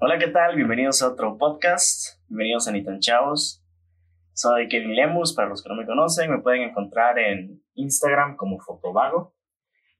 Hola, ¿qué tal? Bienvenidos a otro podcast. Bienvenidos a Nitan Chavos. Soy Kevin Lemus, para los que no me conocen, me pueden encontrar en Instagram como Fotovago.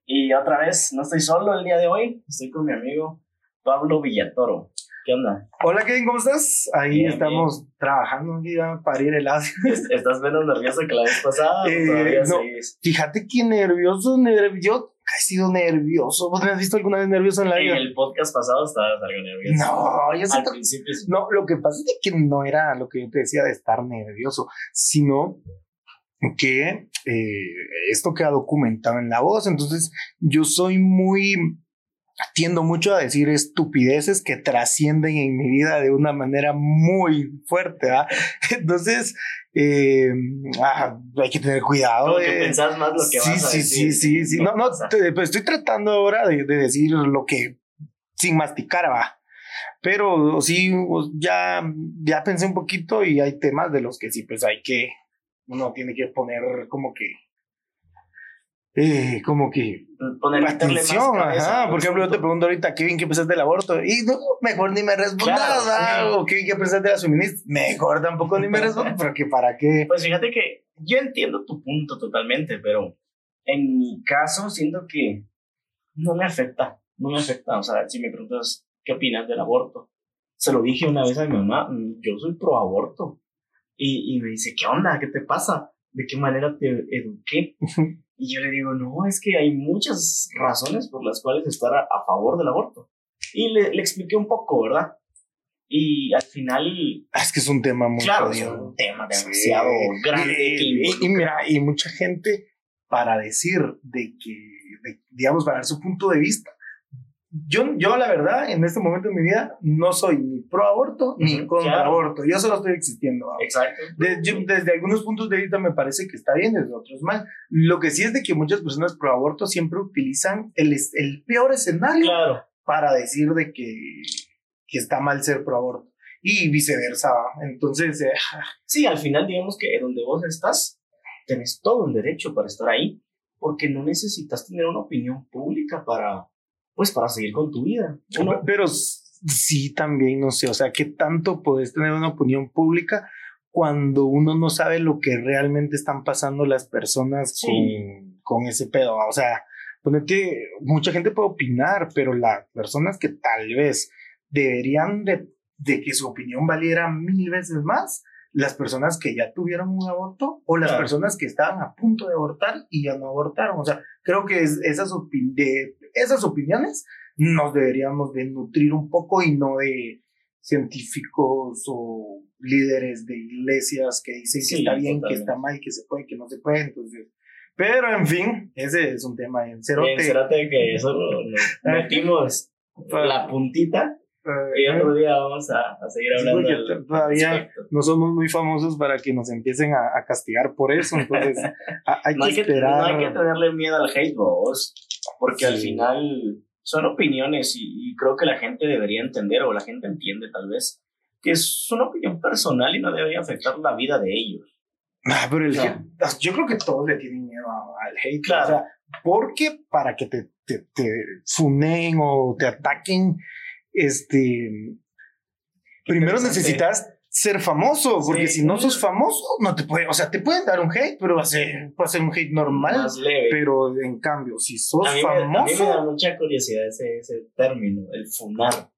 Y otra vez, no estoy solo el día de hoy, estoy con mi amigo Pablo Villatoro. ¿Qué onda? Hola Kevin, ¿cómo estás? Ahí Bien, estamos trabajando aquí a parir el ácido. ¿Estás menos nervioso que la vez pasada? Eh, no. Fíjate que nervioso, nervioso. He sido nervioso. ¿Vos me has visto alguna vez nervioso en la En vida? el podcast pasado estabas algo nervioso. No, yo Al siento principio sí. No, lo que pasa es que no era lo que yo te decía de estar nervioso, sino que eh, esto queda documentado en la voz. Entonces, yo soy muy. Tiendo mucho a decir estupideces que trascienden en mi vida de una manera muy fuerte. ¿ah? Entonces, eh, ah, hay que tener cuidado. Como que pensás más lo que sí, vas a sí, decir. sí, sí, sí. No, no, te- pues estoy tratando ahora de, de decir lo que sin masticar va. Pero sí, ya, ya pensé un poquito y hay temas de los que sí, pues hay que, uno tiene que poner como que, eh, como que poner meterle más atención, cabeza ajá. Por ejemplo, yo te pregunto ahorita, Kevin, ¿qué pensaste del aborto? Y no, mejor ni me respondas, Claro, sí. o Kevin, ¿qué pensaste de la suministra? Mejor tampoco ni me respondas, porque para qué. Pues fíjate que yo entiendo tu punto totalmente, pero en mi caso siento que no me afecta, no me afecta. O sea, si me preguntas qué opinas del aborto, se lo dije una vez a mi mamá, "Mm, yo soy pro aborto. Y, y me dice, ¿qué onda? ¿Qué te pasa? ¿De qué manera te eduqué? Y yo le digo, no, es que hay muchas razones por las cuales estar a, a favor del aborto. Y le, le expliqué un poco, ¿verdad? Y al final, Ah, Es que es un tema muy claro, es un tema demasiado Sí. grande. Y, y- y mira, y mucha gente para decir de que, de- digamos, para dar su punto de vista. Yo, yo, la verdad, en este momento de mi vida, no soy ni pro aborto ni contra claro. aborto. Yo solo estoy existiendo. Exacto. Yo- desde algunos puntos de vista me parece que está bien, desde otros mal. Lo que sí es de que muchas personas pro aborto siempre utilizan el, el peor escenario Claro. para decir de que, que está mal ser pro aborto y viceversa. Entonces, eh, Sí, al final, digamos que donde vos estás, tenés todo el derecho para estar ahí, porque no necesitas tener una opinión pública para, pues, para seguir con tu vida. Uno- Pero sí también, no sé, o sea, ¿qué tanto puedes tener una opinión pública cuando uno no sabe lo que realmente están pasando las personas Sí. con, con ese pedo? O sea, ponete, mucha gente puede opinar, pero las personas que tal vez deberían de, de que su opinión valiera mil veces más, las personas que ya tuvieron un aborto o las Claro. personas que estaban a punto de abortar y ya no abortaron. O sea, creo que es- esas, de, esas opiniones nos deberíamos de nutrir un poco y no de científicos o líderes de iglesias que dicen Sí, que está bien, totalmente. que está mal, que se puede, que no se puede. Entonces, pero en fin, ese es un tema en cerote. Bien, Cérate que eso lo- nos metimos la puntita y otro día vamos a, a seguir Sí, hablando del todavía respecto. no somos muy famosos para que nos empiecen a, a castigar por eso. Entonces, a- hay No que hay que, esperar. no hay que tenerle miedo al hate, vos, porque al final son opiniones y, y creo que la gente debería entender, o la gente entiende tal vez, que es una opinión personal y no debería afectar la vida de ellos. Ah, pero el hate- yo creo que todos le tienen miedo al hate. Claro. O sea, porque para que te, te, te funeen o te ataquen, este. Primero necesitas ser famoso, porque Sí. si no sos famoso, no te puede, o sea, te pueden dar un hate, pero va a ser, va a ser un hate normal. Más leve. Pero en cambio, si sos a mí, me, a mí famoso, me da mucha curiosidad ese, ese término, el funar,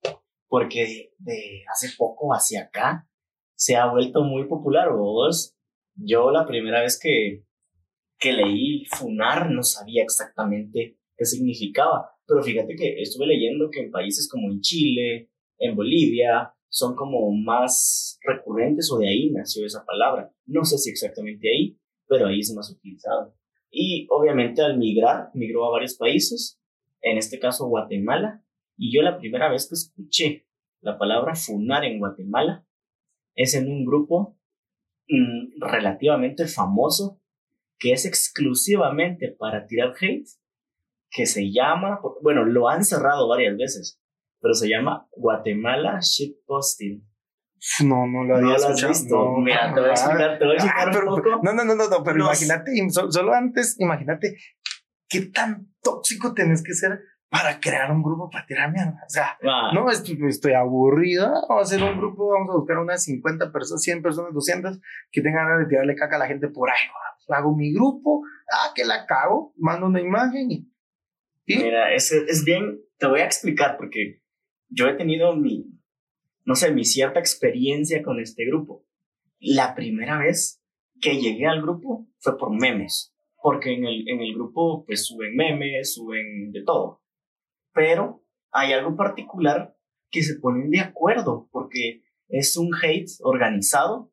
porque de hace poco hacia acá se ha vuelto muy popular. Vos, yo la primera vez que, que leí funar no sabía exactamente qué significaba, pero fíjate que estuve leyendo que en países como en Chile, en Bolivia, son como más recurrentes o de ahí nació esa palabra. No sé si exactamente ahí, pero ahí es más utilizado. Y obviamente al migrar, migró a varios países, en este caso Guatemala, y yo la primera vez que escuché la palabra funar en Guatemala es en un grupo mm, relativamente famoso que es exclusivamente para tirar hate, que se llama, bueno, lo han cerrado varias veces, pero se llama Guatemala Shitposting. No, no lo ¿No había lo has escuchado. visto? No, Mira, te voy a explicar, te voy a Ah, explicar pero- un poco. No, no, no, no, no, pero No. imagínate, so- solo antes, imagínate qué tan tóxico tenés que ser para crear un grupo para tirar mierda. O sea, Va. no, estoy, estoy aburrido. Vamos a hacer un grupo, vamos a buscar unas 50 personas, 100 personas, 200 que tengan ganas de tirarle caca a la gente por ahí. va. Hago mi grupo, ah, que la cago, mando una imagen y. y Mira, es, es bien, te voy a explicar porque yo he tenido mi, no sé, mi cierta experiencia con este grupo. La primera vez que llegué al grupo fue por memes, porque en el, en el grupo pues suben memes, suben de todo. Pero hay algo particular que se ponen de acuerdo, porque es un hate organizado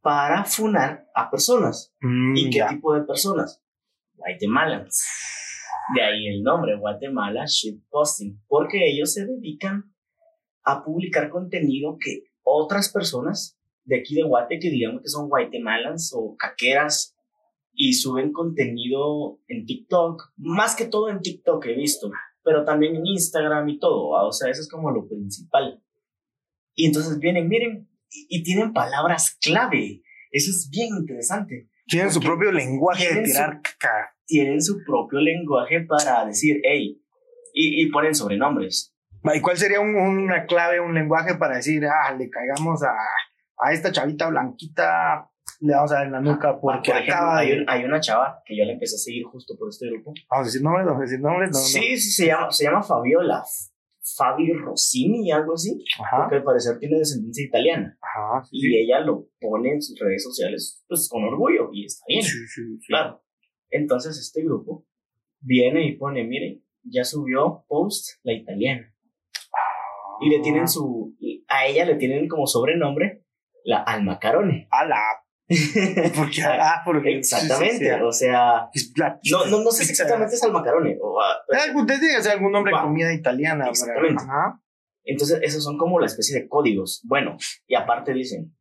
para funar a personas. Mm, ¿Y qué ya. tipo de personas? De ahí el nombre, Guatemala Shitposting, porque ellos se dedican a publicar contenido que otras personas de aquí de Guate, que digamos que son guatemalans o caqueras, y suben contenido en TikTok, más que todo en TikTok he visto, pero también en Instagram y todo, ¿va? o sea, eso es como lo principal. Y entonces vienen, miren, y, y tienen palabras clave, eso es bien interesante Tienen su propio lenguaje de su- tirar caca. Tienen su propio lenguaje para decir, hey, y, y ponen sobrenombres. ¿Y cuál sería un- una clave, un lenguaje para decir, ah, le caigamos a, a esta chavita blanquita, le vamos a dar en la nuca porque Por ejemplo, acaba hay, un- hay una chava que yo la empecé a seguir justo por este grupo. Vamos a decir nombres, vamos a decir nombres, no, no. Sí, sí, se llama, se llama Fabiola. Fabi Rossini, algo así, Ajá, porque al parecer tiene descendencia italiana. ajá, sí, Y ella lo pone en sus redes sociales, pues con orgullo, y está bien, sí, sí, sí, sí. claro. Entonces este grupo viene y pone, miren, ya subió post la italiana. Y le tienen su, a ella le tienen como sobrenombre la almacarone. A la... Porque, ah, porque... Exactamente, sí, sí, sí. o sea, no, no, no sé si exactamente es almacarone. o, ah, Usted tiene que ser algún nombre de comida italiana. Exactamente. Ajá. Entonces, esos son como la especie de códigos. Bueno, y aparte dicen,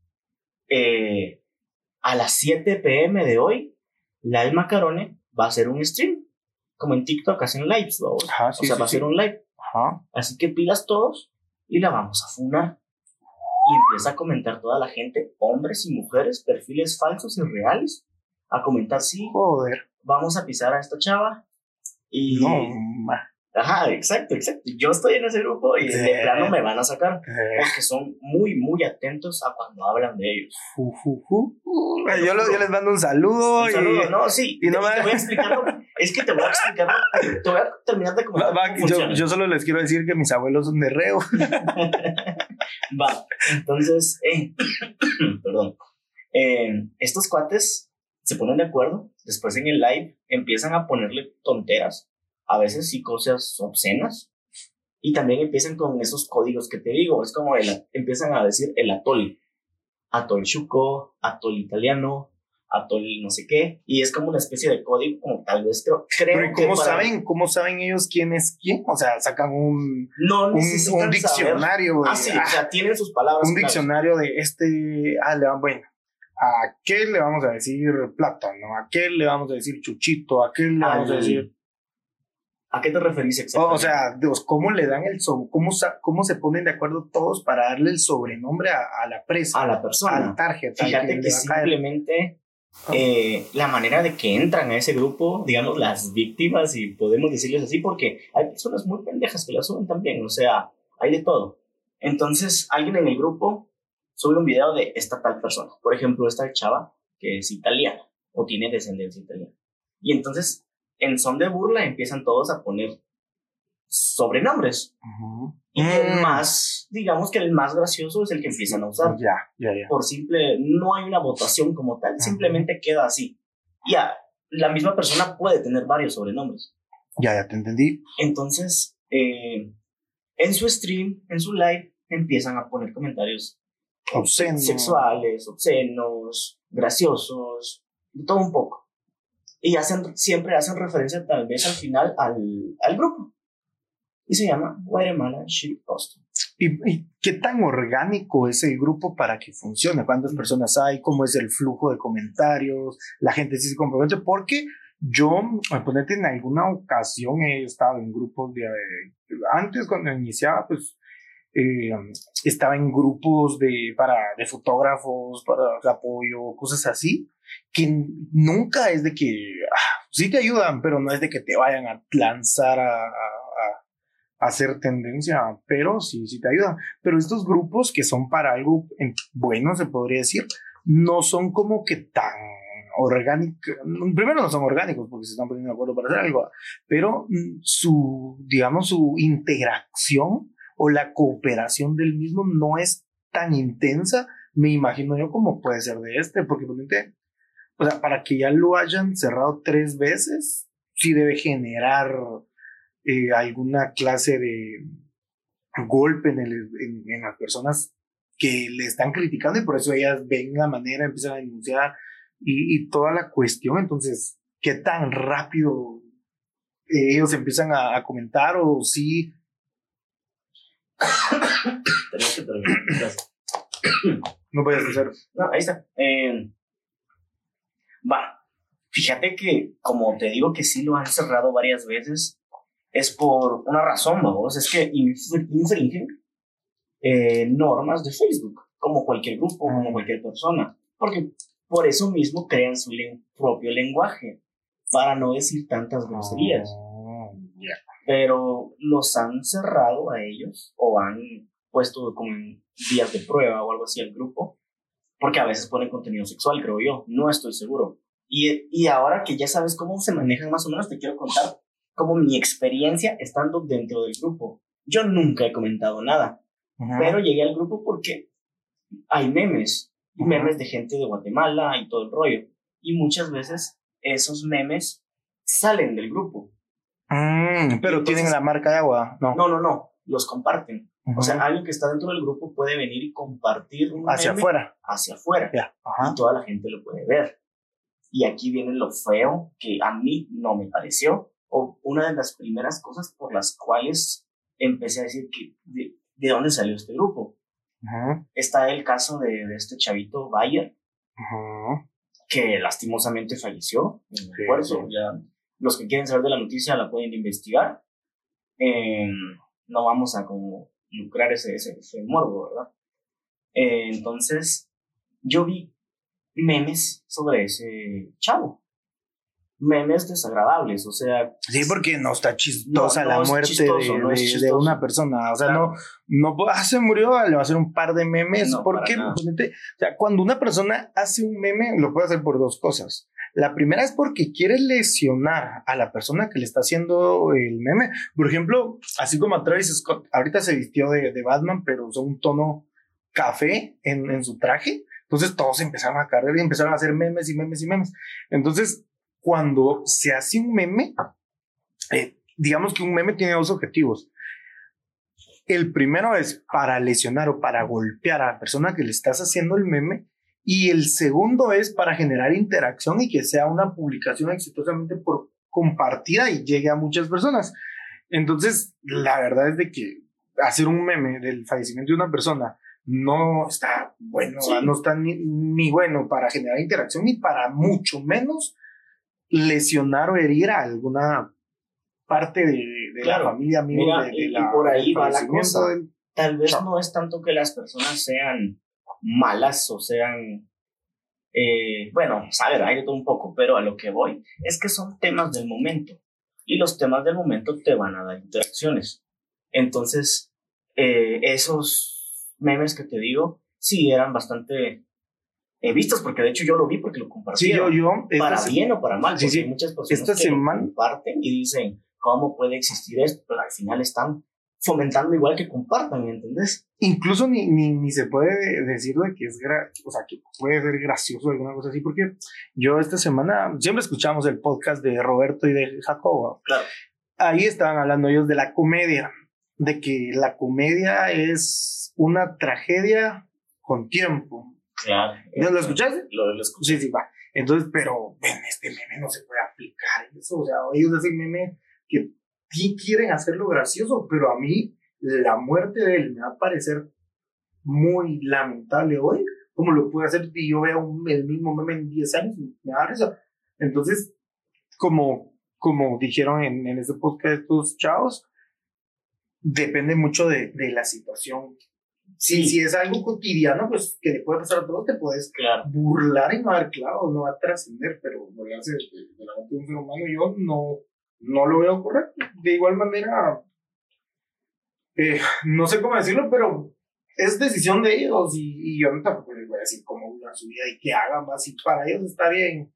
eh, a las 7 pm de hoy, la almacarone va a hacer un stream. Como en TikTok hacen lives, vamos. Ajá, sí, o sea, sí, va a hacer un live. Ajá. Así que pilas todos y la vamos a funar. Y empieza a comentar toda la gente, hombres y mujeres, perfiles falsos y reales, a comentar, sí, Joder. vamos a pisar a esta chava. Y, No, ma. Ajá, exacto, exacto. Yo estoy en ese grupo y de plano me van a sacar porque son muy, muy atentos a cuando hablan de ellos. ju. Yo, les mando un saludo. Un y- saludo, no, sí, y no te, me- te voy a explicar, es que te voy a explicar, te voy a terminar de comentar va, cómo yo, funciona. yo solo les quiero decir que mis abuelos son de reo. Va, entonces, eh, perdón, Eh, estos cuates se ponen de acuerdo, después en el live empiezan a ponerle tonteras, a veces sí cosas obscenas, y también empiezan con esos códigos que te digo, es como el, empiezan a decir el atol, atol chuco, atol italiano, atol no sé qué, y es como una especie de código, como tal vez creo, creo Pero ¿y que cómo para- saben? ¿Cómo saben ellos quién es quién? O sea, sacan un, no un, un diccionario. de- Ah, sí, ah, o sea, tienen sus palabras. un diccionario de este. Ah, le, bueno. ¿A qué le vamos a decir plátano? ¿A qué le vamos a decir chuchito? ¿A qué le vamos a Al- decir? ¿A qué te referís exactamente? o sea, Dios, ¿cómo le dan el so- cómo, cómo se ponen de acuerdo todos para darle el sobrenombre a, a la presa, a la persona. al target? Fíjate que caer? simplemente eh, la manera de que entran a ese grupo, digamos, las víctimas, y podemos decirles así, porque hay personas muy pendejas que la suben también, o sea, hay de todo. Entonces, alguien en el grupo sube un video de esta tal persona, por ejemplo, esta chava que es italiana o tiene descendencia italiana. Y entonces, en son de burla, empiezan todos a poner sobrenombres. Y el Mm. más, digamos que el más gracioso es el que empiezan a usar Ya, ya, ya. por simple, no hay una votación como tal, simplemente queda así. Ya, la misma persona puede tener varios sobrenombres. Ya, ya te entendí. Entonces, eh, en su stream, en su live, empiezan a poner comentarios Obsceno. sexuales, obscenos, graciosos, de todo un poco. Y hacen, siempre hacen referencia tal vez al final al, al grupo. Y se llama Guatemala Shit Post. ¿Y, y qué tan orgánico es el grupo para que funcione? ¿Cuántas personas hay? ¿Cómo es el flujo de comentarios? ¿La gente sí se compromete? Porque yo, ponerte en alguna ocasión, he estado en grupos de... eh, antes, cuando iniciaba, pues eh, estaba en grupos de, para, de fotógrafos, para de apoyo, cosas así, que nunca es de que... ah, sí te ayudan, pero no es de que te vayan a lanzar a, a- a hacer tendencia, pero sí, sí te ayudan. Pero estos grupos que son para algo bueno, se podría decir, no son como que tan orgánicos. Primero no son orgánicos porque se están poniendo de acuerdo para hacer algo, pero mm, su, digamos, su integración o la cooperación del mismo no es tan intensa, me imagino yo, como puede ser de este, porque o sea, para que ya lo hayan cerrado tres veces, sí debe generar eh, alguna clase de golpe en, el, en, las personas que le están criticando y por eso ellas ven la manera, empiezan a denunciar y, toda la cuestión. Entonces, ¿qué tan rápido ellos empiezan a, comentar o si... no puedes hacer. No, ahí está. Eh, va. Fíjate que, como te digo que sí lo han cerrado varias veces, es por una razón, vamos, es que infringen eh, normas de Facebook, como cualquier grupo, como cualquier persona, porque por eso mismo crean su propio lenguaje, para no decir tantas groserías. Ah, Pero los han cerrado a ellos o han puesto como en días de prueba o algo así al grupo, porque a veces ponen contenido sexual, creo yo, no estoy seguro. Y, y ahora que ya sabes cómo se manejan más o menos, te quiero contar como mi experiencia estando dentro del grupo. Yo nunca he comentado nada, pero llegué al grupo porque hay memes, memes de gente de Guatemala y todo el rollo. Y muchas veces esos memes salen del grupo. Mm, pero tienen la marca de agua, ¿no? No, no, no, los comparten. O sea, alguien que está dentro del grupo puede venir y compartir un hacia afuera. Hacia afuera. Y toda la gente lo puede ver. Y aquí viene lo feo que a mí no me pareció o una de las primeras cosas por las cuales empecé a decir que de, dónde salió este grupo. Está el caso de, este chavito Bayer, que lastimosamente falleció en el Ya, los que quieren saber de la noticia la pueden investigar. Em, no vamos a como lucrar ese, ese, morbo, ¿verdad? Eh, entonces, yo vi memes sobre ese chavo. Memes desagradables, o sea... Sí, porque no está chistosa la muerte de, una persona, o sea, no, no, ah, se murió, le va a hacer un par de memes, porque o sea, cuando una persona hace un meme, lo puede hacer por dos cosas. La primera es porque quiere lesionar a la persona que le está haciendo el meme. Por ejemplo, así como a Travis Scott, ahorita se vistió de, Batman, pero usó un tono café en, en su traje. Entonces todos empezaron a cargar y empezaron a hacer memes y memes y memes. Entonces, cuando se hace un meme, eh, digamos que un meme tiene dos objetivos. El primero es para lesionar o para golpear a la persona que le estás haciendo el meme. Y el segundo es para generar interacción y que sea una publicación exitosamente por compartida y llegue a muchas personas. Entonces, la verdad es de que hacer un meme del fallecimiento de una persona no está bueno, no está ni, ni, bueno para generar interacción ni para mucho menos lesionar o herir a alguna parte de, la familia mía. de, y, por ahí va la cosa. Tal vez no es tanto que las personas sean malas o sean, eh, bueno, saber, hay de todo un poco, pero a lo que voy es que son temas del momento y los temas del momento te van a dar interacciones. Entonces, eh, esos memes que te digo, sí eran bastante he vistos, porque de hecho yo lo vi porque lo compartí. Sí, yo, yo. Para bien o para mal, sí, sí. muchas personas esta semana... comparten y dicen, ¿cómo puede existir esto? Pero al final están fomentando igual que compartan, ¿me entendés? Incluso ni, ni, ni se puede decir de que es, o sea, que puede ser gracioso o alguna cosa así, porque yo esta semana, siempre escuchamos el podcast de Roberto y de Jacobo. Claro. Ahí estaban hablando ellos de la comedia, de que la comedia es una tragedia con tiempo, Claro. ¿No lo escuchaste? Lo, lo escuché. Sí, sí, va. Entonces, pero en este meme no se puede aplicar eso. O sea, ellos hacen meme que sí quieren hacerlo gracioso, pero a mí la muerte de él me va a parecer muy lamentable hoy. Como lo puede hacer si yo veo el mismo meme en 10 años? Me da risa. Entonces, como, como dijeron en, en este podcast estos chavos, depende mucho de, de la situación si, si es algo cotidiano, pues que le puede pasar a todos, te puedes burlar y no dar clavos, no va a trascender, pero burlarse de, la muerte de un ser humano, yo no, no lo veo correcto. De igual manera, eh, no sé cómo decirlo, pero es decisión de ellos y, yo tampoco les voy a decir cómo una su vida y qué hagan más si para ellos está bien.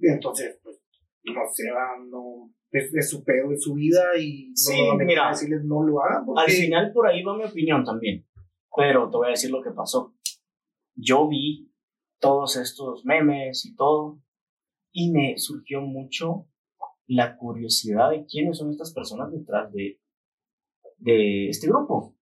Entonces, pues, no sé, no, es, su pedo, es su vida y sí, no mira, decirles no lo hagan. Al final por ahí va mi opinión también, pero te voy a decir lo que pasó. Yo vi todos estos memes y todo y me surgió mucho la curiosidad de quiénes son estas personas detrás de, de este grupo.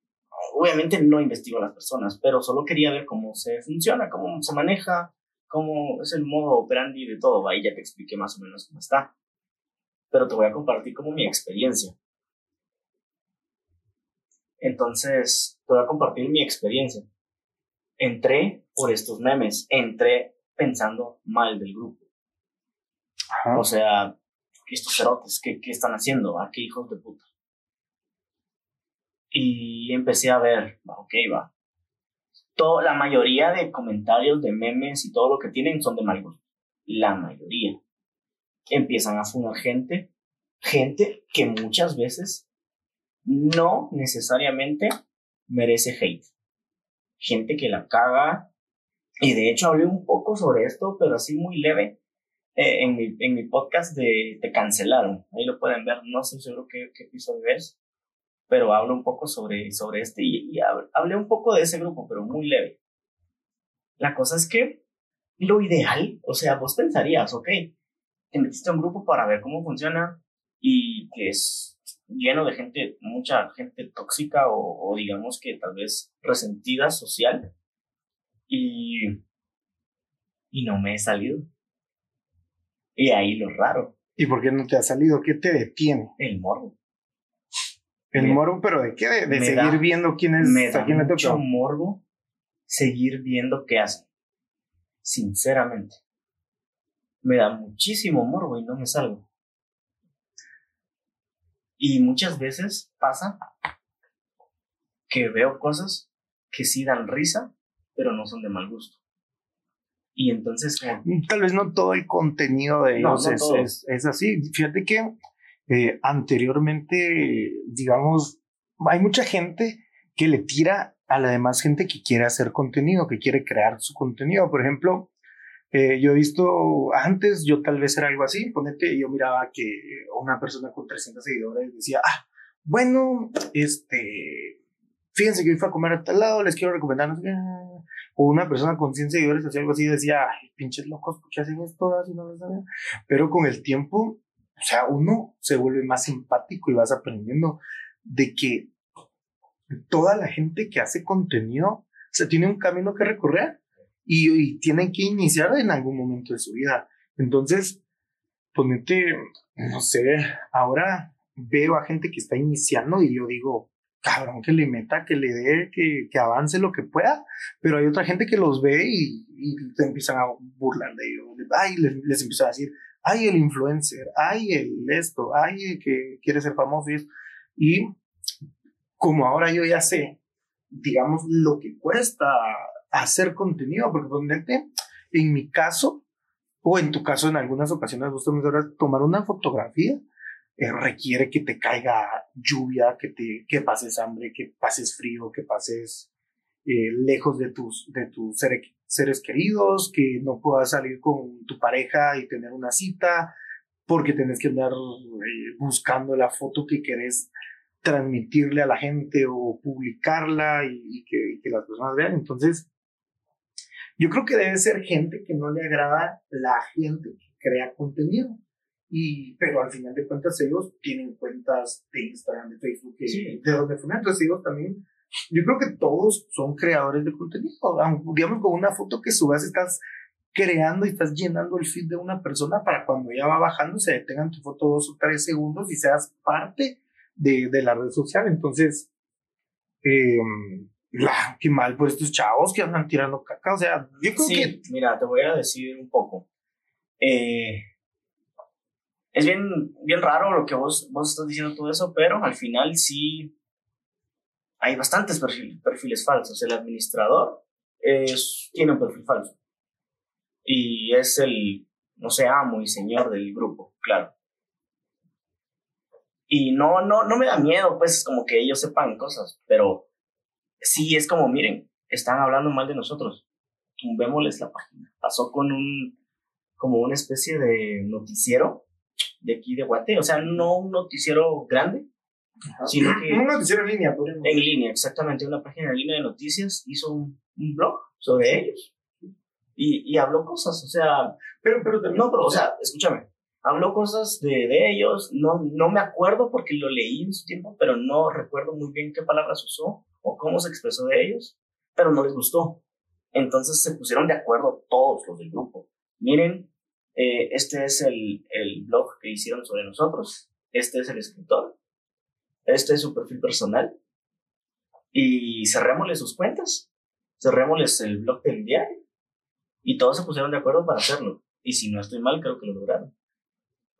Obviamente no investigo a las personas, pero solo quería ver cómo se funciona, cómo se maneja, cómo es el modo operandi de todo. Ahí ya te expliqué más o menos cómo está. Pero te voy a compartir como mi experiencia. Entonces, te voy a compartir mi experiencia. Entré por estos memes, entré pensando mal del grupo. O sea, estos cerotes, ¿qué, ¿qué están haciendo? ¿A qué hijos de puta? Y empecé a ver, ok, va. Todo, la mayoría de comentarios, de memes y todo lo que tienen son de mal La mayoría. Empiezan a funar gente, gente que muchas veces no necesariamente merece hate. Gente que la caga. Y de hecho hablé un poco sobre esto, pero así muy leve, eh, en, mi, en mi podcast de Te Cancelaron. Ahí lo pueden ver, no sé seguro qué, qué episodio es, pero hablo un poco sobre, sobre este y, hablé un poco de ese grupo, pero muy leve. La cosa es que lo ideal, o sea, vos pensarías, ok, te metiste a un grupo para ver cómo funciona y que es lleno de gente, mucha gente tóxica o, o digamos que tal vez resentida social y, y no me he salido y ahí lo raro. ¿Y por qué no te ha salido? ¿Qué te detiene? El morbo. El morbo, pero ¿de qué? De, seguir viendo quién es. Me da mucho morbo seguir viendo qué hacen. Sinceramente. Me da muchísimo morbo y no me salgo. Y muchas veces pasa que veo cosas que sí dan risa, pero no son de mal gusto. Y entonces... Tal vez no todo el contenido de ellos es, es, así. Fíjate que eh, anteriormente, digamos, hay mucha gente que le tira a la demás gente que quiere hacer contenido, que quiere crear su contenido. Por ejemplo, eh, yo he visto antes, yo tal vez era algo así, ponete, yo miraba que una persona con 300 seguidores decía, ah, bueno, este, fíjense que hoy fui a comer a tal lado, les quiero recomendar, una persona con 100 seguidores hacía algo así decía, pinches locos, ¿por qué hacen esto? Así no lo saben. Pero con el tiempo, o sea, uno se vuelve más empático y vas aprendiendo de que toda la gente que hace contenido se tiene un camino que recorrer y, y tienen que iniciar en algún momento de su vida. Entonces, ponete, no sé, ahora veo a gente que está iniciando y yo digo, cabrón, que le meta, que le dé, que, que, avance lo que pueda, pero hay otra gente que los ve y, y te empiezan a burlar de ellos, ay, les, les empiezan a decir, ay, el influencer, ay, el esto, ay, el que quiere ser famoso y Y como ahora yo ya sé, digamos, lo que cuesta hacer contenido, porque ponete, en mi caso, o en tu caso, en algunas ocasiones, vos también tomar una fotografía eh, requiere que te caiga lluvia, que, te, que pases hambre, que pases frío, que pases eh, lejos de tus, de tus seres, queridos, que no puedas salir con tu pareja y tener una cita, porque tenés que andar eh, buscando la foto que querés transmitirle a la gente o publicarla y, que, y, que, las personas vean. Entonces, yo creo que debe ser gente que no le agrada la gente que crea contenido. Y, pero al final de cuentas ellos tienen cuentas de Instagram, de Facebook, de donde fueron. Entonces ellos también, yo creo que todos son creadores de contenido. Digamos, con una foto que subas estás creando y estás llenando el feed de una persona para cuando ya va bajando se detengan tu foto dos o tres segundos y seas parte de, de la red social. Entonces, eh, qué mal por estos chavos que andan tirando caca. O sea, yo creo que... Mira, te voy a decir un poco. Eh, es bien, bien raro lo que vos, vos estás diciendo todo eso, pero al final sí hay bastantes perfiles, falsos. El administrador tiene un perfil falso. Y es el, no sé, amo y señor del grupo, claro. Y no, no, no me da miedo, pues, como que ellos sepan cosas, pero sí es como, miren, están hablando mal de nosotros. Tumbémosles la página. Pasó con un, como una especie de noticiero de aquí de Guate, o sea, no un noticiero grande, sino que... Un noticiero en línea, por ejemplo. En línea, exactamente, una página en línea de noticias, hizo un, un blog sobre ellos y, y habló cosas, o sea, Pero, pero también. no, pero, o sea, escúchame, habló cosas de, de ellos, no, no me acuerdo porque lo leí en su tiempo, pero no recuerdo muy bien qué palabras usó o cómo se expresó de ellos, pero no les gustó. Entonces se pusieron de acuerdo todos los del grupo. Miren, eh, este es el, el blog que hicieron sobre nosotros, este es el escritor, este es su perfil personal, y cerrémosle sus cuentas, cerrémosles el blog del diario, y todos se pusieron de acuerdo para hacerlo. Y si no estoy mal, creo que lo lograron.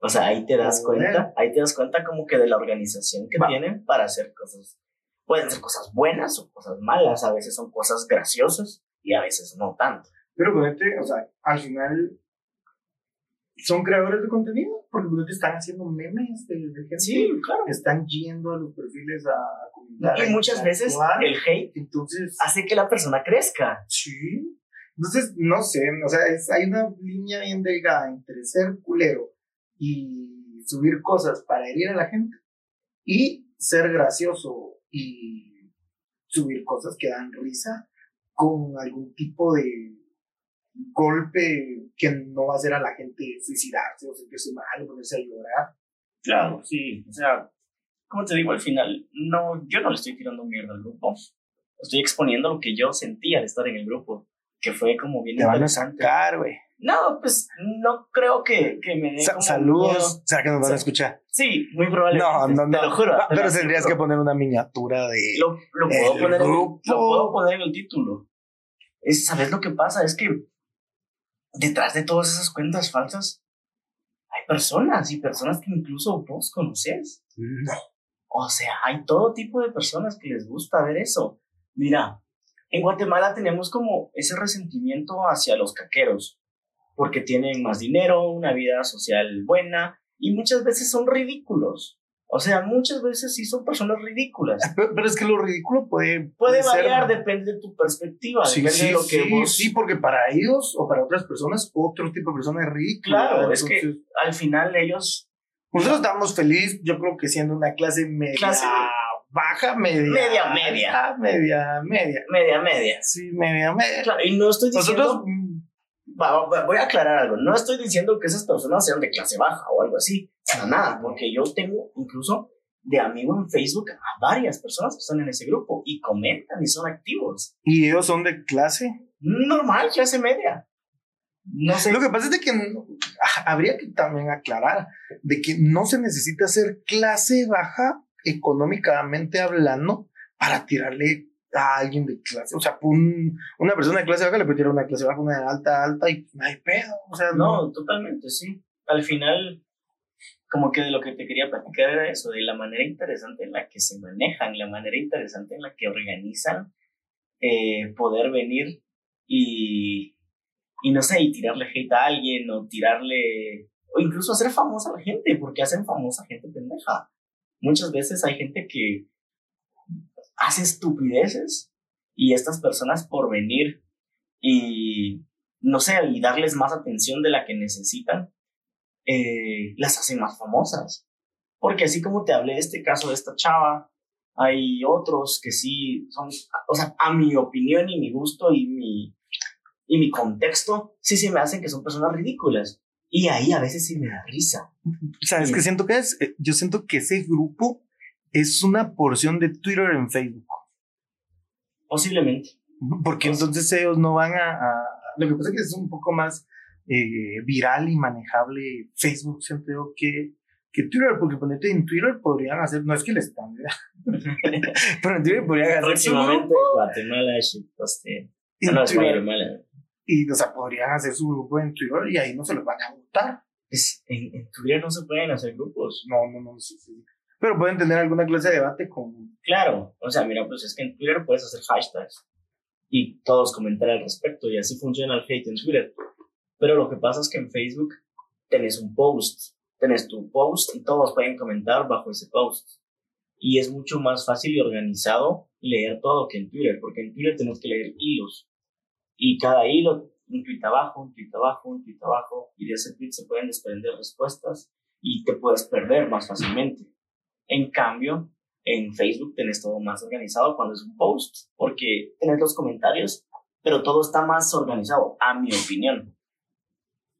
O sea, ahí te das cuenta, ahí te das cuenta como que de la organización que Va. tienen para hacer cosas. Pueden ser cosas buenas o cosas malas, a veces son cosas graciosas y a veces no tanto. Pero ponete, o sea, al final son creadores de contenido, porque están haciendo memes de, de gente. claro. Están yendo a los perfiles a, comentar. Y a muchas veces el hate Entonces, hace que la persona crezca. sí. Entonces, no sé, o sea, es, hay una línea bien delgada entre ser culero y subir cosas para herir a la gente y ser gracioso y subir cosas que dan risa con algún tipo de golpe que no va a hacer a la gente suicidarse o sentirse mal o ponerse a llorar. Claro, sí. O sea, como te digo, al final, no, yo no le estoy tirando mierda al grupo. Estoy exponiendo lo que yo sentía al estar en el grupo, que fue como bien Te van a interesante. sacar, güey. No, pues no creo que, que me den Sa- Saludos. miedo. ¿Será que nos van a escuchar? Sí, muy probablemente. No, no, no. Te lo juro. Te lo pero tendrías que poner una miniatura de. Lo, lo puedo El poner en, grupo. lo puedo poner en el título. Es, ¿Sabes lo que pasa? Es que detrás de todas esas cuentas falsas hay personas y personas que incluso vos conoces. No. O sea, hay todo tipo de personas que les gusta ver eso. Mira, en Guatemala tenemos como ese resentimiento hacia los caqueros, porque tienen más dinero, una vida social buena y muchas veces son ridículos. O sea, muchas veces sí son personas ridículas. Pero, pero es que lo ridículo puede. Puede ser- variar, depende de tu perspectiva, Sí, depende sí, de lo que sí, vos... sí, porque para ellos o para otras personas, otro tipo de persona es ridículo. Claro, ¿verdad? es que al final ellos... Nosotros estamos felices, yo creo que siendo una clase media Clase- baja, media. Media, media. Media, media. Media, media. Sí, media, media. Claro, y no estoy diciendo... Nosotros. Voy a aclarar algo. No estoy diciendo que esas personas sean de clase baja o algo así. Para nada, porque yo tengo incluso de amigo en Facebook a varias personas que están en ese grupo y comentan y son activos. Y ellos son de clase. Normal, clase media. No sé. Lo que pasa es de que ah, habría que también aclarar de que no se necesita ser clase baja económicamente hablando para tirarle a alguien de clase. O sea, un- una persona de clase baja le puede tirar a una clase baja, una de alta, alta y no hay pedo. O sea, No, totalmente, sí. Al final, como que de lo que te quería platicar era eso, de la manera interesante en la que se manejan, la manera interesante en la que organizan eh, poder venir y, y no sé, y tirarle hate a alguien o tirarle, o incluso hacer famosa a la gente, porque hacen famosa a gente pendeja. Muchas veces hay gente que hace estupideces y estas personas por venir y no sé, y darles más atención de la que necesitan, eh, las hacen más famosas. Porque así como te hablé de este caso de esta chava, hay otros que sí son, o sea, a mi opinión y mi gusto y mi, y mi contexto, sí se me hacen que son personas ridículas. Y ahí a veces sí me da risa. ¿Sabes qué siento que es? Eh, Yo siento que ese grupo es una porción de Twitter en Facebook. Posiblemente. Porque entonces ellos no van a, a- Lo que pasa es que es un poco más eh, viral y manejable Facebook, siento yo, que, que Twitter. Porque ponete en Twitter podrían hacer. No es que les están, ¿verdad? Pero en Twitter podrían hacer Próximamente. Guatemala, shitposte. en Ah, no, es Twitter. Guatemala. Y, o sea, podrían hacer su grupo en Twitter y ahí no se los van a votar. En, en Twitter no se pueden hacer grupos. No, no, no, sí, sí. Pero pueden tener alguna clase de debate con. Claro, o sea, mira, pues es que en Twitter puedes hacer hashtags y todos comentar al respecto y así funciona el hate en Twitter. Pero lo que pasa es que en Facebook tenés un post, tenés tu post y todos pueden comentar bajo ese post. Y es mucho más fácil y organizado leer todo que en Twitter, porque en Twitter tenés que leer hilos. Y cada hilo, un tweet abajo, un tweet abajo, un tweet abajo, y de ese tweet se pueden desprender respuestas y te puedes perder más fácilmente. En cambio, en Facebook tenés todo más organizado cuando es un post, porque tenés los comentarios, pero todo está más organizado, a mi opinión.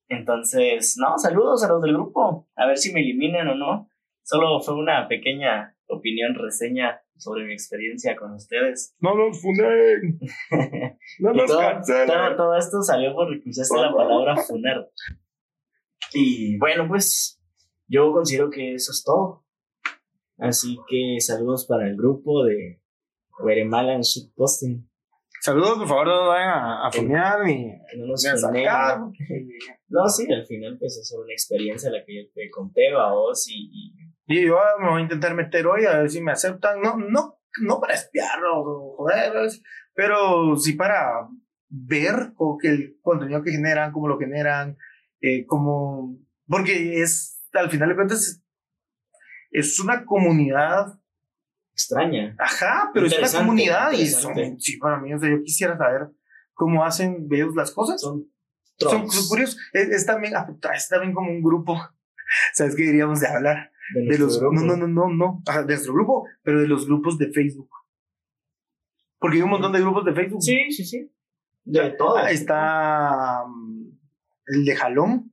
Entonces, no, saludos a los del grupo, a ver si me eliminan o no. Solo fue una pequeña opinión, reseña sobre mi experiencia con ustedes. No nos funen. No nos todo, cancelen. todo, todo esto salió porque usaste la palabra funar. Y bueno, pues yo considero que eso es todo. Así que saludos para el grupo de Guatemala Shitposting. Saludos, por favor, no nos vayan a, a funear ni, no nos ni a sacar. No, sí, al final pues es una experiencia la que yo te conté a vos y, y Y yo me voy a intentar meter hoy a ver si me aceptan. No, no, no para espiarlos o joder, pero sí para ver como que el contenido que generan, cómo lo generan, eh, como, porque es, al final de cuentas, es una comunidad, extraña. ajá, pero es una comunidad y son, sí, para mí, o sea, yo quisiera saber cómo hacen ellos las cosas. Son Son, son curiosos. Es, es también, ah, es también como un grupo. ¿Sabes qué diríamos de hablar? de, los grupo. no no no no no Ajá, de nuestro grupo pero de los grupos de Facebook porque hay un montón de grupos de Facebook Sí, sí, sí. De todo. Está um, el de Jalón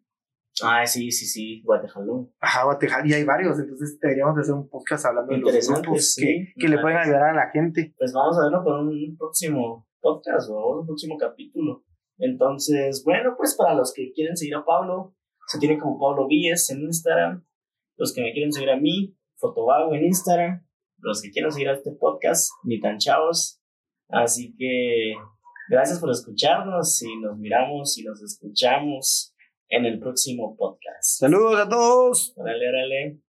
Ah, sí, sí, sí. Guatejalón. ajá Guateja- y hay varios entonces deberíamos de hacer un podcast hablando de los grupos sí. que, que le pueden ayudar a la gente Pues vamos a verlo por un próximo podcast o un próximo capítulo. Entonces, bueno, pues para los que quieren seguir a Pablo, se tiene como Pablo Víez en Instagram. Los que me quieren seguir a mí, Fotovago en Instagram. Los que quieran seguir a este podcast, ni tan chavos. Así que gracias por escucharnos y nos miramos y nos escuchamos en el próximo podcast. saludos a todos Órale, órale.